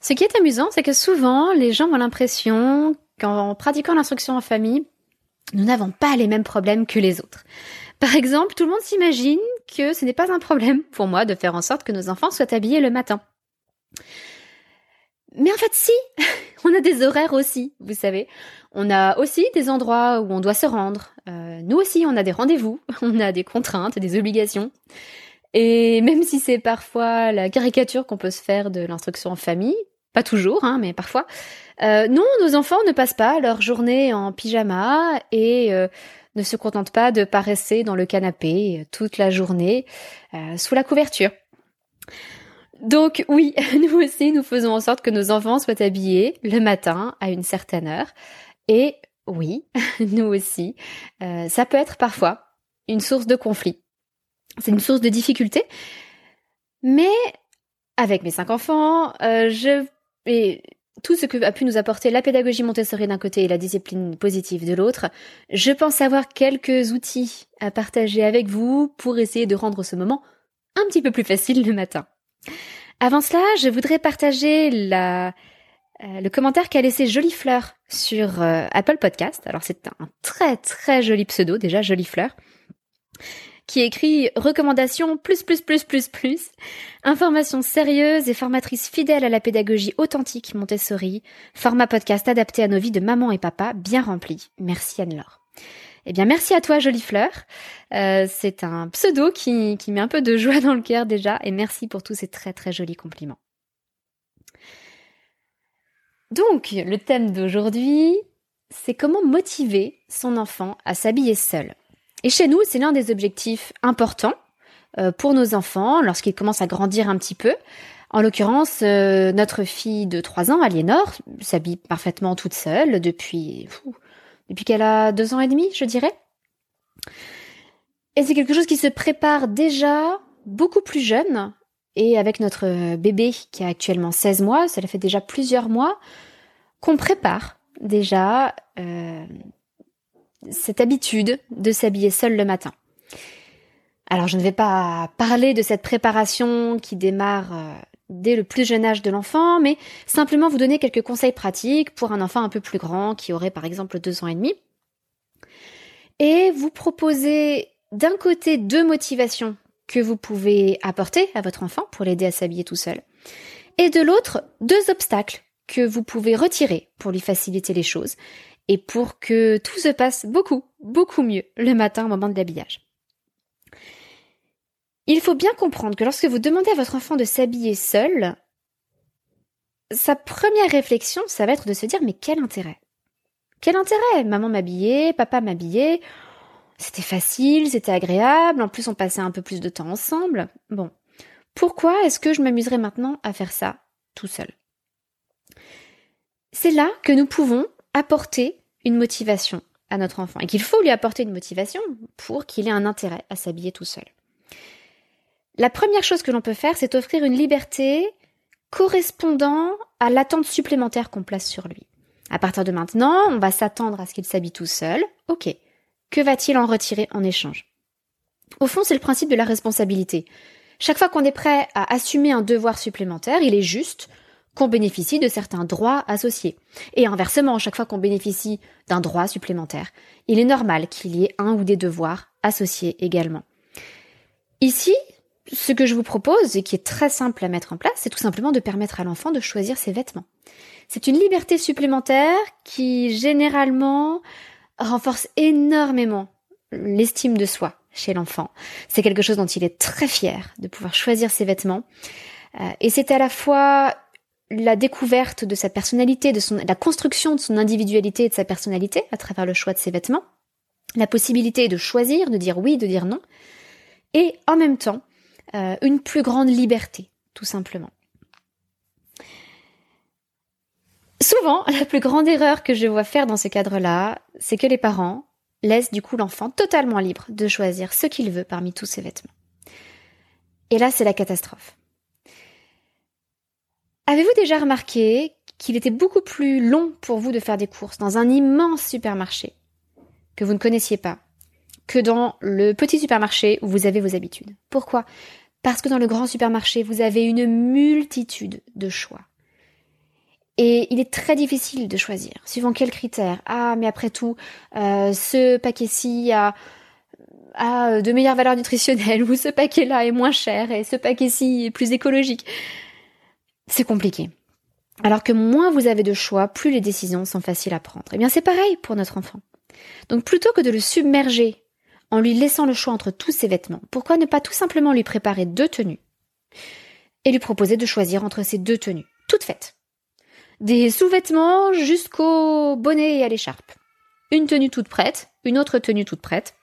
Ce qui est amusant, c'est que souvent, les gens ont l'impression qu'en pratiquant l'instruction en famille, nous n'avons pas les mêmes problèmes que les autres. Par exemple, tout le monde s'imagine que ce n'est pas un problème pour moi de faire en sorte que nos enfants soient habillés le matin. Mais en fait, si, on a des horaires aussi, vous savez. On a aussi des endroits où on doit se rendre. Euh, nous aussi, on a des rendez-vous, on a des contraintes, des obligations. Et même si c'est parfois la caricature qu'on peut se faire de l'instruction en famille, pas toujours, hein, mais parfois, euh, non, nos enfants ne passent pas leur journée en pyjama et euh, ne se contentent pas de paresser dans le canapé toute la journée euh, sous la couverture. Donc oui, nous aussi, nous faisons en sorte que nos enfants soient habillés le matin à une certaine heure. Et oui, nous aussi, ça peut être parfois une source de conflit c'est une source de difficulté. Mais avec mes cinq enfants, euh, je et tout ce que a pu nous apporter la pédagogie Montessori d'un côté et la discipline positive de l'autre, je pense avoir quelques outils à partager avec vous pour essayer de rendre ce moment un petit peu plus facile le matin. Avant cela, je voudrais partager euh, le commentaire qu'a laissé Jolie Fleur sur euh, Apple Podcast. Alors c'est un très très joli pseudo déjà, Jolie Fleur qui écrit recommandation plus plus plus plus plus, information sérieuse et formatrice fidèle à la pédagogie authentique Montessori, format podcast adapté à nos vies de maman et papa bien rempli. Merci Anne-Laure. Eh bien, merci à toi, Jolie Fleur. Euh, c'est un pseudo qui, qui met un peu de joie dans le cœur déjà, et merci pour tous ces très très jolis compliments. Donc, le thème d'aujourd'hui, c'est comment motiver son enfant à s'habiller seul. Et chez nous, c'est l'un des objectifs importants euh, pour nos enfants lorsqu'ils commencent à grandir un petit peu. En l'occurrence, euh, notre fille de 3 ans, Aliénor, s'habille parfaitement toute seule depuis, depuis qu'elle a deux ans et demi, je dirais. Et c'est quelque chose qui se prépare déjà beaucoup plus jeune, et avec notre bébé qui a actuellement 16 mois, ça fait déjà plusieurs mois, qu'on prépare déjà euh, cette habitude de s'habiller seul le matin. Alors je ne vais pas parler de cette préparation qui démarre euh, dès le plus jeune âge de l'enfant, mais simplement vous donner quelques conseils pratiques pour un enfant un peu plus grand qui aurait par exemple deux ans et demi. Et vous proposer d'un côté deux motivations que vous pouvez apporter à votre enfant pour l'aider à s'habiller tout seul, et de l'autre deux obstacles que vous pouvez retirer pour lui faciliter les choses et pour que tout se passe beaucoup, beaucoup mieux le matin au moment de l'habillage. Il faut bien comprendre que lorsque vous demandez à votre enfant de s'habiller seul, sa première réflexion, ça va être de se dire mais quel intérêt? Quel intérêt? Maman m'habillait, papa m'habillait, c'était facile, c'était agréable, en plus on passait un peu plus de temps ensemble. Bon, pourquoi est-ce que je m'amuserais maintenant à faire ça tout seul? C'est là que nous pouvons apporter une motivation à notre enfant et qu'il faut lui apporter une motivation pour qu'il ait un intérêt à s'habiller tout seul. La première chose que l'on peut faire, c'est offrir une liberté correspondant à l'attente supplémentaire qu'on place sur lui. À partir de maintenant, on va s'attendre à ce qu'il s'habille tout seul. Ok. Que va-t-il en retirer en échange? Au fond, c'est le principe de la responsabilité. Chaque fois qu'on est prêt à assumer un devoir supplémentaire, il est juste qu'on bénéficie de certains droits associés. Et inversement, chaque fois qu'on bénéficie d'un droit supplémentaire, il est normal qu'il y ait un ou des devoirs associés également. Ici, ce que je vous propose, et qui est très simple à mettre en place, c'est tout simplement de permettre à l'enfant de choisir ses vêtements. C'est une liberté supplémentaire qui généralement renforce énormément l'estime de soi chez l'enfant. C'est quelque chose dont il est très fier de pouvoir choisir ses vêtements. Euh, et c'est à la fois la découverte de sa personnalité, de son, la construction de son individualité et de sa personnalité à travers le choix de ses vêtements, la possibilité de choisir, de dire oui, de dire non, et en même temps euh, une plus grande liberté, tout simplement. Souvent, la plus grande erreur que je vois faire dans ce cadre-là, c'est que les parents laissent du coup l'enfant totalement libre de choisir ce qu'il veut parmi tous ses vêtements. Et là, c'est la catastrophe. Avez-vous déjà remarqué qu'il était beaucoup plus long pour vous de faire des courses dans un immense supermarché que vous ne connaissiez pas que dans le petit supermarché où vous avez vos habitudes? Pourquoi? Parce que dans le grand supermarché, vous avez une multitude de choix. Et il est très difficile de choisir, suivant quels critères. Ah, mais après tout, euh, ce paquet-ci a, a de meilleures valeurs nutritionnelles, ou ce paquet-là est moins cher, et ce paquet-ci est plus écologique c'est compliqué. Alors que moins vous avez de choix, plus les décisions sont faciles à prendre. Eh bien, c'est pareil pour notre enfant. Donc, plutôt que de le submerger en lui laissant le choix entre tous ses vêtements, pourquoi ne pas tout simplement lui préparer deux tenues et lui proposer de choisir entre ces deux tenues, toutes faites. Des sous-vêtements jusqu'au bonnet et à l'écharpe. Une tenue toute prête, une autre tenue toute prête.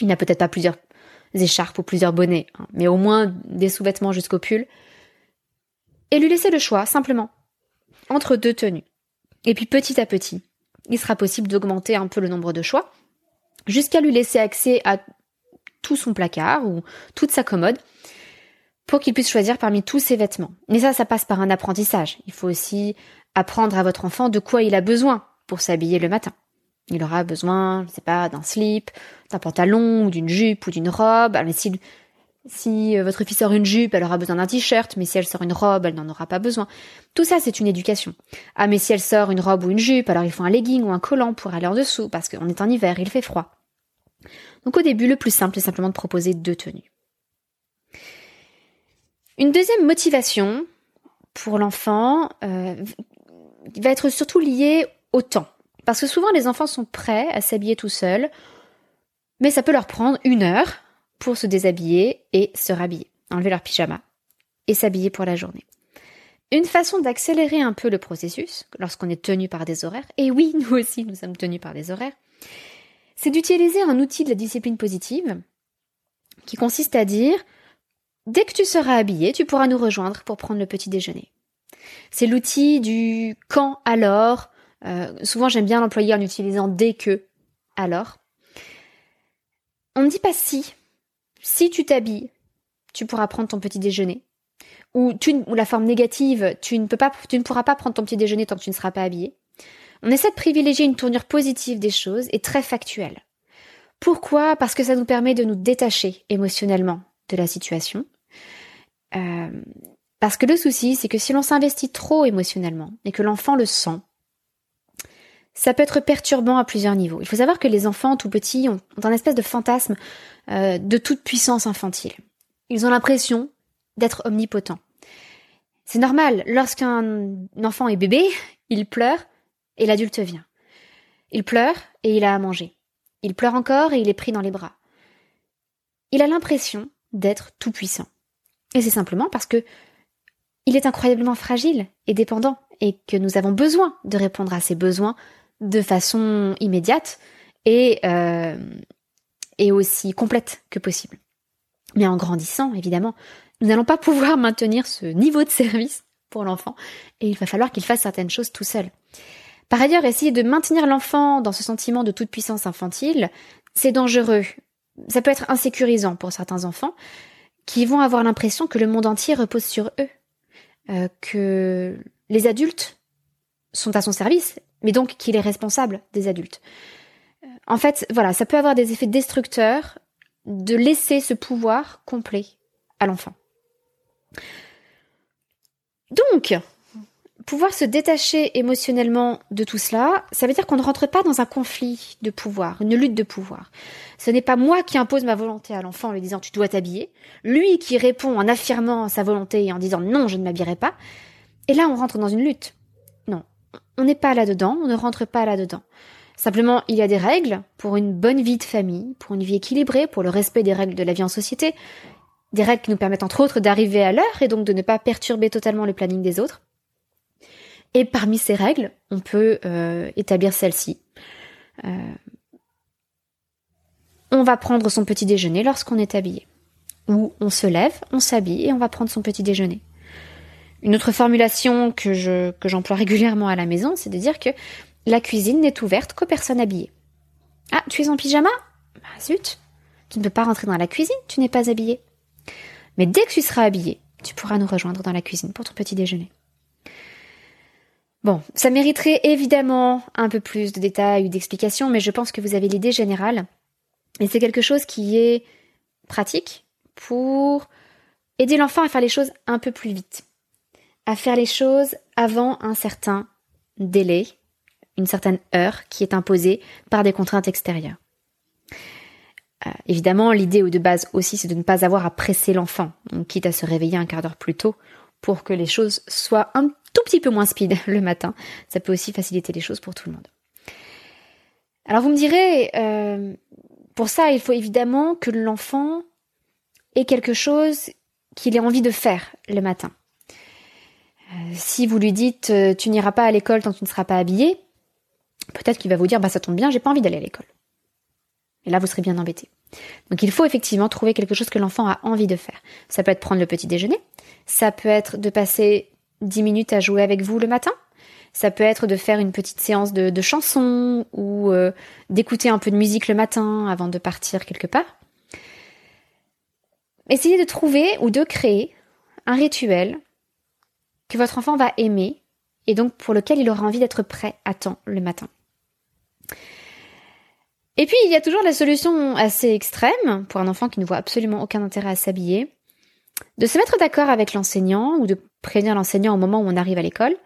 Il n'a peut-être pas plusieurs écharpes ou plusieurs bonnets, hein, mais au moins des sous-vêtements jusqu'au pull et lui laisser le choix, simplement, entre deux tenues. Et puis petit à petit, il sera possible d'augmenter un peu le nombre de choix, jusqu'à lui laisser accès à tout son placard ou toute sa commode, pour qu'il puisse choisir parmi tous ses vêtements. Mais ça, ça passe par un apprentissage. Il faut aussi apprendre à votre enfant de quoi il a besoin pour s'habiller le matin. Il aura besoin, je sais pas, d'un slip, d'un pantalon, d'une jupe, ou d'une robe. Mais s'il si euh, votre fille sort une jupe, elle aura besoin d'un t-shirt, mais si elle sort une robe, elle n'en aura pas besoin. Tout ça, c'est une éducation. Ah, mais si elle sort une robe ou une jupe, alors il faut un legging ou un collant pour aller en dessous, parce qu'on est en hiver, il fait froid. Donc au début, le plus simple est simplement de proposer deux tenues. Une deuxième motivation pour l'enfant euh, va être surtout liée au temps. Parce que souvent les enfants sont prêts à s'habiller tout seuls, mais ça peut leur prendre une heure pour se déshabiller et se rhabiller, enlever leur pyjama et s'habiller pour la journée. Une façon d'accélérer un peu le processus, lorsqu'on est tenu par des horaires, et oui, nous aussi nous sommes tenus par des horaires, c'est d'utiliser un outil de la discipline positive qui consiste à dire dès que tu seras habillé, tu pourras nous rejoindre pour prendre le petit déjeuner. C'est l'outil du quand alors. Euh, souvent j'aime bien l'employer en utilisant dès que alors. On ne dit pas si si tu t'habilles, tu pourras prendre ton petit déjeuner. Ou, la forme négative, tu ne pourras pas prendre ton petit déjeuner tant que tu ne seras pas habillé. On essaie de privilégier une tournure positive des choses et très factuelle. Pourquoi? Parce que ça nous permet de nous détacher émotionnellement de la situation. Euh, parce que le souci, c'est que si l'on s'investit trop émotionnellement et que l'enfant le sent, ça peut être perturbant à plusieurs niveaux. Il faut savoir que les enfants tout petits ont, un espèce de fantasme euh, de toute puissance infantile. Ils ont l'impression d'être omnipotents. C'est normal, lorsqu'un enfant est bébé, il pleure et l'adulte vient. Il pleure et il a à manger. Il pleure encore et il est pris dans les bras. Il a l'impression d'être tout puissant. Et c'est simplement parce que il est incroyablement fragile et dépendant et que nous avons besoin de répondre à ses besoins de façon immédiate et, euh, et aussi complète que possible. Mais en grandissant, évidemment, nous n'allons pas pouvoir maintenir ce niveau de service pour l'enfant et il va falloir qu'il fasse certaines choses tout seul. Par ailleurs, essayer de maintenir l'enfant dans ce sentiment de toute puissance infantile, c'est dangereux. Ça peut être insécurisant pour certains enfants qui vont avoir l'impression que le monde entier repose sur eux, euh, que les adultes sont à son service mais donc qu'il est responsable des adultes. En fait, voilà, ça peut avoir des effets destructeurs de laisser ce pouvoir complet à l'enfant. Donc, pouvoir se détacher émotionnellement de tout cela, ça veut dire qu'on ne rentre pas dans un conflit de pouvoir, une lutte de pouvoir. Ce n'est pas moi qui impose ma volonté à l'enfant en lui disant tu dois t'habiller, lui qui répond en affirmant sa volonté et en disant non, je ne m'habillerai pas. Et là, on rentre dans une lutte on n'est pas là-dedans, on ne rentre pas là-dedans. Simplement, il y a des règles pour une bonne vie de famille, pour une vie équilibrée, pour le respect des règles de la vie en société, des règles qui nous permettent entre autres d'arriver à l'heure et donc de ne pas perturber totalement le planning des autres. Et parmi ces règles, on peut euh, établir celle-ci. Euh, on va prendre son petit déjeuner lorsqu'on est habillé. Ou on se lève, on s'habille et on va prendre son petit déjeuner. Une autre formulation que je que j'emploie régulièrement à la maison, c'est de dire que la cuisine n'est ouverte qu'aux personnes habillées. Ah, tu es en pyjama? Bah zut, tu ne peux pas rentrer dans la cuisine, tu n'es pas habillé. Mais dès que tu seras habillé, tu pourras nous rejoindre dans la cuisine pour ton petit déjeuner. Bon, ça mériterait évidemment un peu plus de détails ou d'explications, mais je pense que vous avez l'idée générale. Et c'est quelque chose qui est pratique pour aider l'enfant à faire les choses un peu plus vite à faire les choses avant un certain délai, une certaine heure qui est imposée par des contraintes extérieures. Euh, évidemment, l'idée de base aussi, c'est de ne pas avoir à presser l'enfant, quitte à se réveiller un quart d'heure plus tôt pour que les choses soient un tout petit peu moins speed le matin. Ça peut aussi faciliter les choses pour tout le monde. Alors vous me direz, euh, pour ça, il faut évidemment que l'enfant ait quelque chose qu'il ait envie de faire le matin. Euh, si vous lui dites tu n'iras pas à l'école tant tu ne seras pas habillé, peut-être qu'il va vous dire bah ça tombe bien, j'ai pas envie d'aller à l'école. Et là vous serez bien embêté. Donc il faut effectivement trouver quelque chose que l'enfant a envie de faire. Ça peut être prendre le petit déjeuner, ça peut être de passer 10 minutes à jouer avec vous le matin, ça peut être de faire une petite séance de, chansons ou euh, d'écouter un peu de musique le matin avant de partir quelque part. Essayez de trouver ou de créer un rituel que votre enfant va aimer et donc pour lequel il aura envie d'être prêt à temps le matin. Et puis il y a toujours la solution assez extrême pour un enfant qui ne voit absolument aucun intérêt à s'habiller, de se mettre d'accord avec l'enseignant ou de prévenir l'enseignant au moment où on arrive à l'école.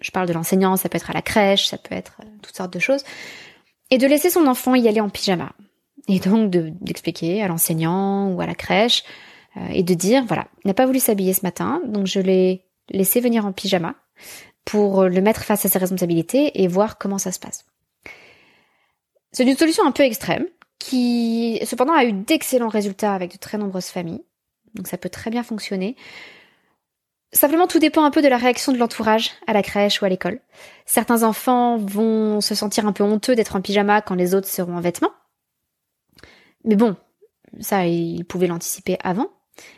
Je parle de l'enseignant, ça peut être à la crèche, ça peut être euh, toutes sortes de choses. Et de laisser son enfant y aller en pyjama. Et donc d'expliquer à l'enseignant ou à la crèche euh, et de dire, voilà, il n'a pas voulu s'habiller ce matin, donc je l'ai laisser venir en pyjama pour le mettre face à ses responsabilités et voir comment ça se passe. C'est une solution un peu extrême qui cependant a eu d'excellents résultats avec de très nombreuses familles. Donc ça peut très bien fonctionner. Simplement, tout dépend un peu de la réaction de l'entourage à la crèche ou à l'école. Certains enfants vont se sentir un peu honteux d'être en pyjama quand les autres seront en vêtements. Mais bon, ça, ils pouvaient l'anticiper avant.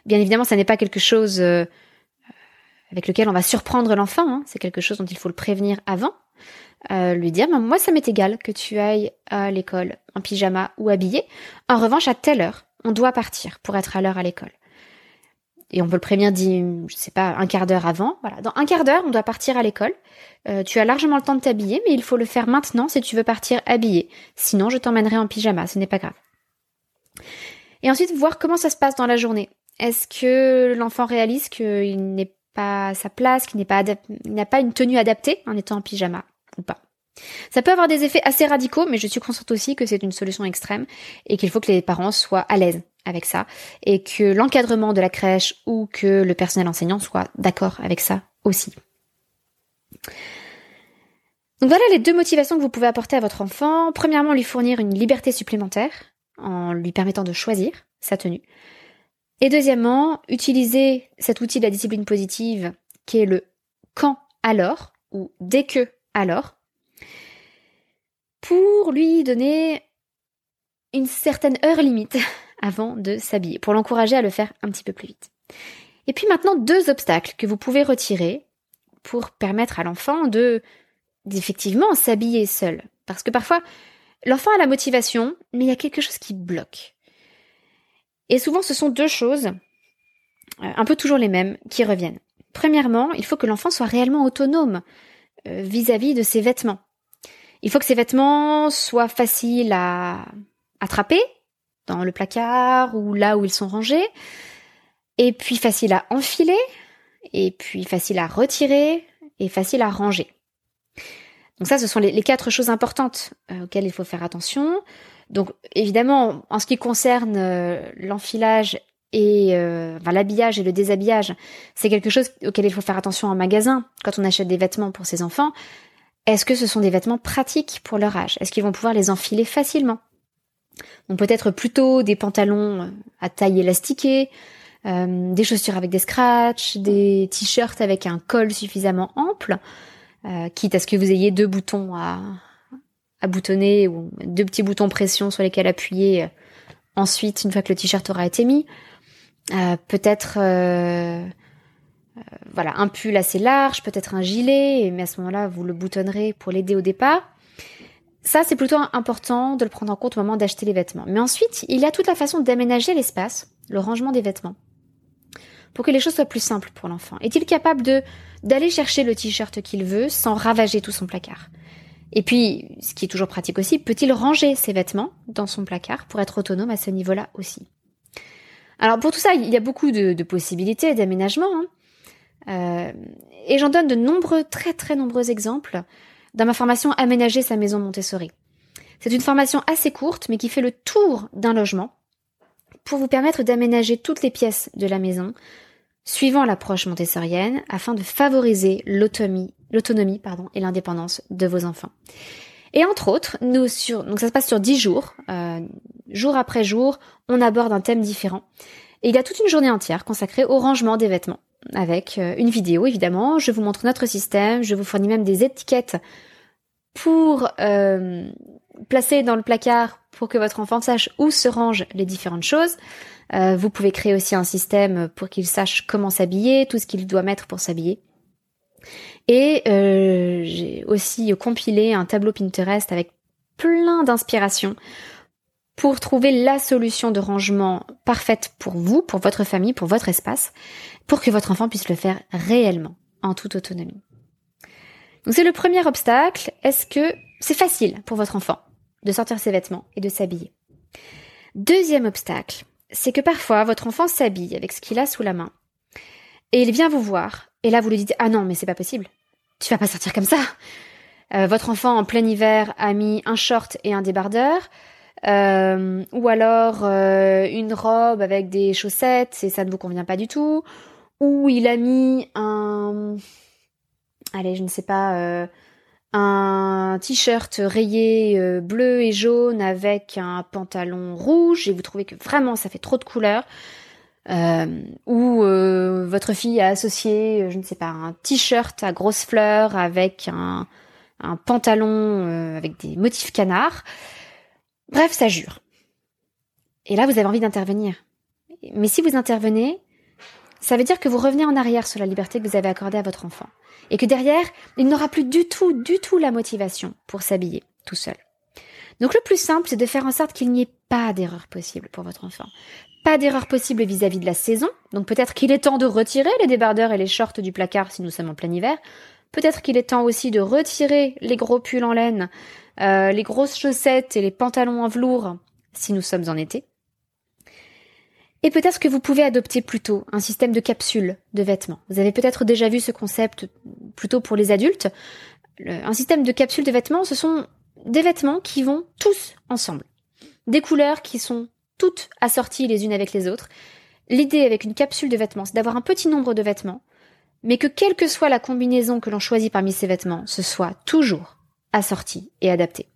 Bien évidemment, ça n'est pas quelque chose euh, avec lequel on va surprendre l'enfant. Hein. C'est quelque chose dont il faut le prévenir avant. Euh, lui dire, moi ça m'est égal que tu ailles à l'école en pyjama ou habillé. En revanche, à telle heure, on doit partir pour être à l'heure à l'école. et on peut le prévenir, je sais pas, un quart d'heure avant. Voilà, dans un quart d'heure, on doit partir à l'école. Euh, tu as largement le temps de t'habiller, mais il faut le faire maintenant si tu veux partir habillé. Sinon, je t'emmènerai en pyjama, ce n'est pas grave. Et ensuite, voir comment ça se passe dans la journée. Est-ce que l'enfant réalise qu'il n'est pas à sa place, qu'il n'est pas n'a pas une tenue adaptée en étant en pyjama? Ou pas ça peut avoir des effets assez radicaux, mais je suis consciente aussi que c'est une solution extrême et qu'il faut que les parents soient à l'aise avec ça et que l'encadrement de la crèche ou que le personnel enseignant soit d'accord avec ça aussi. Donc voilà les deux motivations que vous pouvez apporter à votre enfant. Premièrement, lui fournir une liberté supplémentaire en lui permettant de choisir sa tenue. Et deuxièmement, utiliser cet outil de la discipline positive qui est le quand alors ou dès que alors pour lui donner une certaine heure limite avant de s'habiller, pour l'encourager à le faire un petit peu plus vite. Et puis maintenant, deux obstacles que vous pouvez retirer pour permettre à l'enfant de d'effectivement s'habiller seul. Parce que parfois, l'enfant a la motivation, mais il y a quelque chose qui bloque. Et souvent, ce sont deux choses, euh, un peu toujours les mêmes, qui reviennent. Premièrement, il faut que l'enfant soit réellement autonome vis à -vis de ses vêtements. Il faut que ces vêtements soient faciles à attraper dans le placard ou là où ils sont rangés, et puis faciles à enfiler, et puis faciles à retirer, et faciles à ranger. Donc ça, ce sont les, quatre choses importantes euh, auxquelles il faut faire attention. Donc évidemment, en ce qui concerne euh, l'enfilage et euh, l'habillage et le déshabillage, c'est quelque chose auquel il faut faire attention en magasin quand on achète des vêtements pour ses enfants. Est-ce que ce sont des vêtements pratiques pour leur âge? Est-ce qu'ils vont pouvoir les enfiler facilement? Donc peut-être plutôt des pantalons euh, à taille élastiquée, euh, des chaussures avec des scratchs, des t-shirts avec un col suffisamment ample, euh, quitte à ce que vous ayez deux boutons à, à boutonner ou deux petits boutons pression sur lesquels appuyer ensuite une fois que le t-shirt aura été mis. Peut-être euh, voilà, un pull assez large, peut-être un gilet, mais à ce moment-là, vous le boutonnerez pour l'aider au départ. Ça, c'est plutôt important de le prendre en compte au moment d'acheter les vêtements. Mais ensuite, il y a toute la façon d'aménager l'espace, le rangement des vêtements, pour que les choses soient plus simples pour l'enfant. Est-il capable de d'aller chercher le t-shirt qu'il veut sans ravager tout son placard? Et puis, ce qui est toujours pratique aussi, peut-il ranger ses vêtements dans son placard pour être autonome à ce niveau-là aussi? Alors pour tout ça, il y a beaucoup de, possibilités d'aménagement. Hein. Euh, et j'en donne de nombreux, très très nombreux exemples dans ma formation Aménager sa maison Montessori. C'est une formation assez courte, mais qui fait le tour d'un logement pour vous permettre d'aménager toutes les pièces de la maison suivant l'approche montessorienne afin de favoriser l'autonomie, et l'indépendance de vos enfants. Et entre autres, donc ça se passe sur dix jours, euh, jour après jour, on aborde un thème différent. Et il y a toute une journée entière consacrée au rangement des vêtements avec euh, une vidéo évidemment. Je vous montre notre système, je vous fournis même des étiquettes pour euh, placer dans le placard pour que votre enfant sache où se rangent les différentes choses. Euh, vous pouvez créer aussi un système pour qu'il sache comment s'habiller, tout ce qu'il doit mettre pour s'habiller. Et j'ai aussi compilé un tableau Pinterest avec plein d'inspirations pour trouver la solution de rangement parfaite pour vous, pour votre famille, pour votre espace, pour que votre enfant puisse le faire réellement, en toute autonomie. Donc c'est le premier obstacle. Est-ce que c'est facile pour votre enfant de sortir ses vêtements et de s'habiller? Deuxième obstacle, c'est que parfois votre enfant s'habille avec ce qu'il a sous la main et il vient vous voir et là vous lui dites ah non mais c'est pas possible, tu vas pas sortir comme ça. Euh, votre enfant en plein hiver a mis un short et un débardeur. Euh, ou alors euh, une robe avec des chaussettes et ça ne vous convient pas du tout, ou il a mis un, allez, je ne sais pas, euh, un t-shirt rayé bleu et jaune avec un pantalon rouge et vous trouvez que vraiment ça fait trop de couleurs. ou votre fille a associé, je ne sais pas, un t-shirt à grosses fleurs avec un, un pantalon avec des motifs canards. Bref, ça jure. Et là, vous avez envie d'intervenir. Mais si vous intervenez, ça veut dire que vous revenez en arrière sur la liberté que vous avez accordée à votre enfant. Et que derrière, il n'aura plus du tout, du tout la motivation pour s'habiller tout seul. Donc le plus simple, c'est de faire en sorte qu'il n'y ait pas d'erreur possible pour votre enfant. Pas d'erreur possible vis-à-vis de la saison, donc peut-être qu'il est temps de retirer les débardeurs et les shorts du placard si nous sommes en plein hiver. Peut-être qu'il est temps aussi de retirer les gros pulls en laine, euh, les grosses chaussettes et les pantalons en velours si nous sommes en été. Et peut-être que vous pouvez adopter plutôt un système de capsules de vêtements. Vous avez peut-être déjà vu ce concept plutôt pour les adultes. un système de capsules de vêtements, ce sont des vêtements qui vont tous ensemble. Des couleurs qui sont toutes assorties les unes avec les autres. L'idée avec une capsule de vêtements, c'est d'avoir un petit nombre de vêtements, mais que quelle que soit la combinaison que l'on choisit parmi ces vêtements, ce soit toujours assorti et adapté.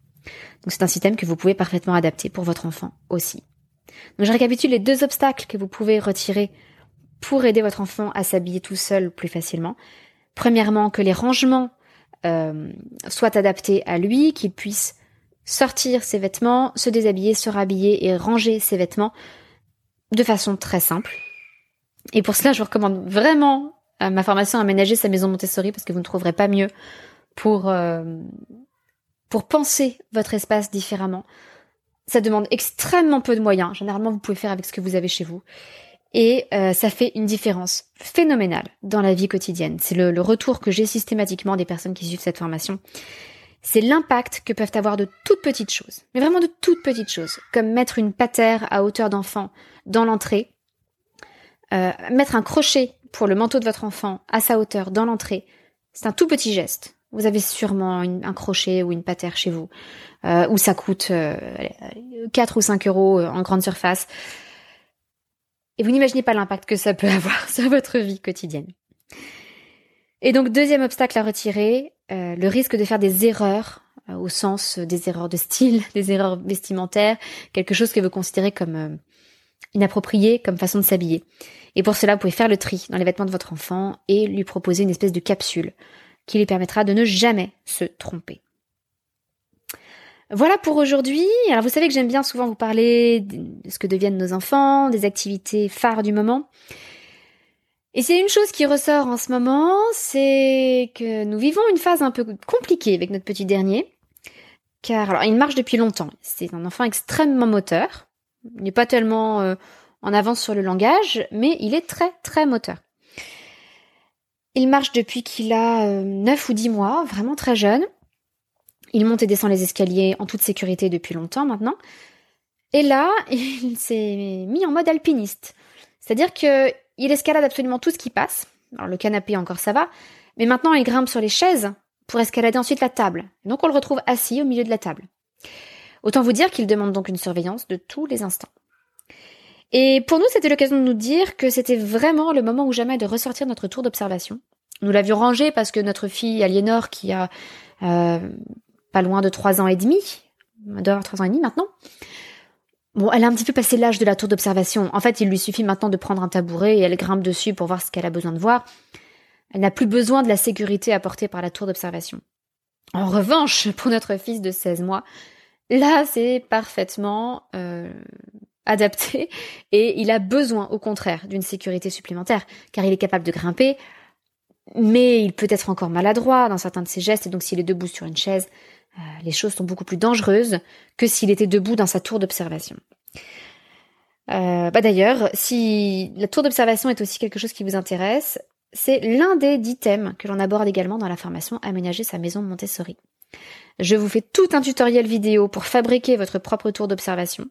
Donc c'est un système que vous pouvez parfaitement adapter pour votre enfant aussi. Donc je récapitule les deux obstacles que vous pouvez retirer pour aider votre enfant à s'habiller tout seul plus facilement. Premièrement, que les rangements euh, soient adaptés à lui, qu'il puisse sortir ses vêtements, se déshabiller, se rhabiller et ranger ses vêtements de façon très simple. Et pour cela, je vous recommande vraiment euh, ma formation Aménager sa maison Montessori parce que vous ne trouverez pas mieux pour euh, pour penser votre espace différemment. Ça demande extrêmement peu de moyens. Généralement, vous pouvez faire avec ce que vous avez chez vous. Et euh, ça fait une différence phénoménale dans la vie quotidienne. C'est le, retour que j'ai systématiquement des personnes qui suivent cette formation. C'est l'impact que peuvent avoir de toutes petites choses, mais vraiment de toutes petites choses, comme mettre une patère à hauteur d'enfant dans l'entrée, euh, mettre un crochet pour le manteau de votre enfant à sa hauteur dans l'entrée. C'est un tout petit geste. Vous avez sûrement un crochet ou une patère chez vous, euh, où ça coûte euh, 4 ou 5 euros euh, en grande surface. Et vous n'imaginez pas l'impact que ça peut avoir sur votre vie quotidienne. Et donc, deuxième obstacle à retirer, euh, le risque de faire des erreurs, euh, au sens des erreurs de style, des erreurs vestimentaires, quelque chose que vous considérez comme inapproprié, comme façon de s'habiller. Et pour cela, vous pouvez faire le tri dans les vêtements de votre enfant et lui proposer une espèce de capsule qui lui permettra de ne jamais se tromper. Voilà pour aujourd'hui. Alors vous savez que j'aime bien souvent vous parler de ce que deviennent nos enfants, des activités phares du moment. Et c'est une chose qui ressort en ce moment, c'est que nous vivons une phase un peu compliquée avec notre petit dernier. Car alors il marche depuis longtemps. C'est un enfant extrêmement moteur. Il n'est pas tellement euh, en avance sur le langage, mais il est très très moteur. Il marche depuis qu'il a 9 euh, ou 10 mois, vraiment très jeune. Il monte et descend les escaliers en toute sécurité depuis longtemps maintenant. Et là, il s'est mis en mode alpiniste. C'est-à-dire que il escalade absolument tout ce qui passe. Alors le canapé encore ça va, mais maintenant il grimpe sur les chaises pour escalader ensuite la table. Donc on le retrouve assis au milieu de la table. Autant vous dire qu'il demande donc une surveillance de tous les instants. Et pour nous, c'était l'occasion de nous dire que c'était vraiment le moment ou jamais de ressortir notre tour d'observation. Nous l'avions rangé parce que notre fille Aliénor, qui a euh, pas loin de trois ans et demi, doit avoir trois ans et demi maintenant, Bon, elle a un petit peu passé l'âge de la tour d'observation. En fait, il lui suffit maintenant de prendre un tabouret et elle grimpe dessus pour voir ce qu'elle a besoin de voir. Elle n'a plus besoin de la sécurité apportée par la tour d'observation. En revanche, pour notre fils de 16 mois, là, c'est parfaitement euh, adapté et il a besoin au contraire d'une sécurité supplémentaire car il est capable de grimper mais il peut être encore maladroit dans certains de ses gestes et donc s'il est debout sur une chaise euh, les choses sont beaucoup plus dangereuses que s'il était debout dans sa tour d'observation. Euh, bah d'ailleurs, si la tour d'observation est aussi quelque chose qui vous intéresse, c'est l'un des dix thèmes que l'on aborde également dans la formation Aménager sa maison Montessori. Je vous fais tout un tutoriel vidéo pour fabriquer votre propre tour d'observation.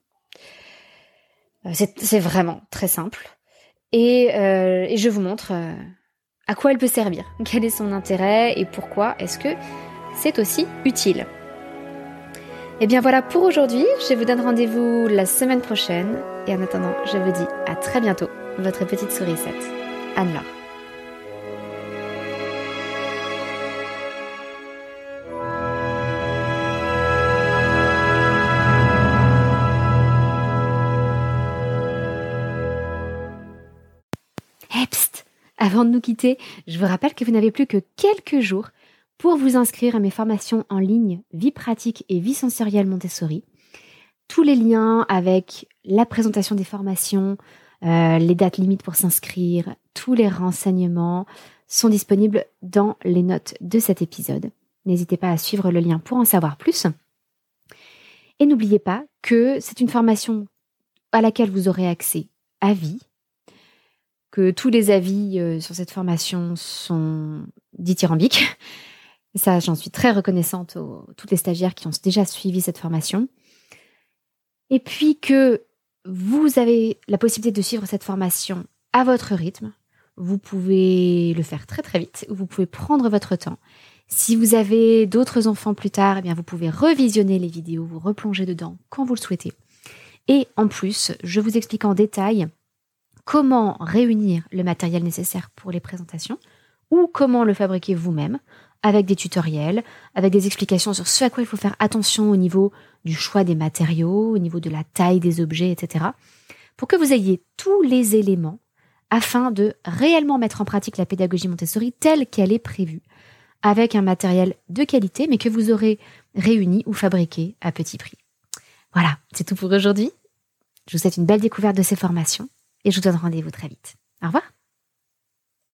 Euh, c'est vraiment très simple. Et, euh, je vous montre euh, à quoi elle peut servir, quel est son intérêt et pourquoi est-ce que c'est aussi utile. Et eh bien voilà pour aujourd'hui, je vous donne rendez-vous la semaine prochaine et en attendant, je vous dis à très bientôt, votre petite sourisette, Anne-Laure. Avant de nous quitter, je vous rappelle que vous n'avez plus que quelques jours pour vous inscrire à mes formations en ligne Vie pratique et vie sensorielle Montessori. Tous les liens avec la présentation des formations, euh, les dates limites pour s'inscrire, tous les renseignements sont disponibles dans les notes de cet épisode. N'hésitez pas à suivre le lien pour en savoir plus. Et n'oubliez pas que c'est une formation à laquelle vous aurez accès avis, que tous les avis euh, sur cette formation sont dithyrambiques. Et ça, j'en suis très reconnaissante aux toutes les stagiaires qui ont déjà suivi cette formation. Et puis que vous avez la possibilité de suivre cette formation à votre rythme. Vous pouvez le faire très très vite, vous pouvez prendre votre temps. Si vous avez d'autres enfants plus tard, eh bien vous pouvez revisionner les vidéos, vous replonger dedans quand vous le souhaitez. Et en plus, je vous explique en détail comment réunir le matériel nécessaire pour les présentations ou comment le fabriquer vous-même avec des tutoriels, avec des explications sur ce à quoi il faut faire attention au niveau du choix des matériaux, au niveau de la taille des objets, etc. Pour que vous ayez tous les éléments afin de réellement mettre en pratique la pédagogie Montessori telle qu'elle est prévue, avec un matériel de qualité, mais que vous aurez réuni ou fabriqué à petit prix. Voilà, c'est tout pour aujourd'hui. Je vous souhaite une belle découverte de ces formations et je vous donne rendez-vous très vite. Au revoir